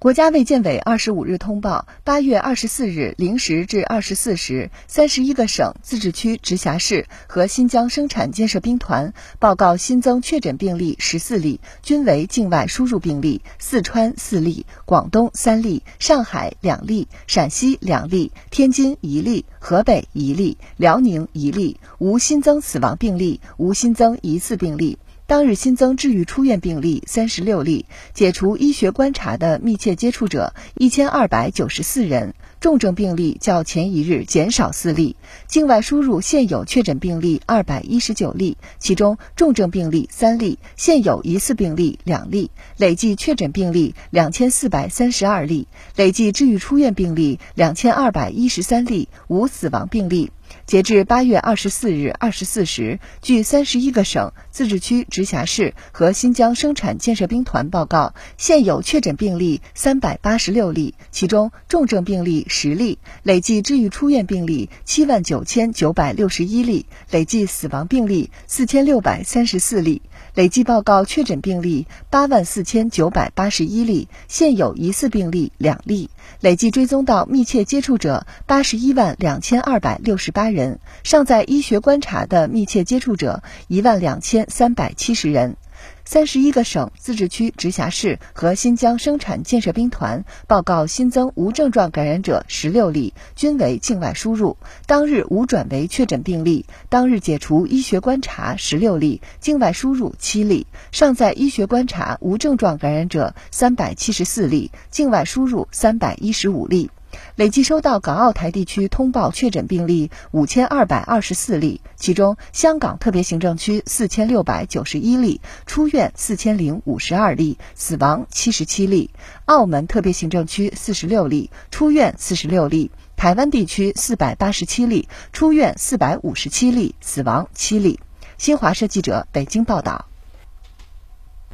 国家卫健委二十五日通报，八月二十四日零时至二十四时，三十一个省、自治区、直辖市和新疆生产建设兵团报告新增确诊病例十四例，均为境外输入病例。四川四例，广东三例，上海两例，陕西两例，天津一例，河北一例，辽宁一例，无新增死亡病例，无新增疑似病例。当日新增治愈出院病例三十六例，解除医学观察的密切接触者一千二百九十四人，重症病例较前一日减少四例。境外输入现有确诊病例二百一十九例，其中重症病例三例，现有疑似病例两例，累计确诊病例两千四百三十二例，累计治愈出院病例两千二百一十三例，无死亡病例。截至八月二十四日二十四时，据三十一个省、自治区、直辖市和新疆生产建设兵团报告，现有确诊病例三百八十六例，其中重症病例十例，累计治愈出院病例七万九千九百六十一例，累计死亡病例四千六百三十四例，累计报告确诊病例八万四千九百八十一例，现有疑似病例两例，累计追踪到密切接触者八十一万两千二百六十八。八人尚在医学观察的密切接触者一万两千三百七十人，三十一个省、自治区、直辖市和新疆生产建设兵团报告新增无症状感染者十六例，均为境外输入，当日无转为确诊病例。当日解除医学观察十六例，境外输入七例，尚在医学观察无症状感染者三百七十四例，境外输入三百一十五例。累计收到港澳台地区通报确诊病例五千二百二十四例，其中香港特别行政区四千六百九十一例，出院四千零五十二例，死亡七十七例；澳门特别行政区四十六例，出院四十六例；台湾地区四百八十七例，出院四百五十七例，死亡七例。新华社记者北京报道。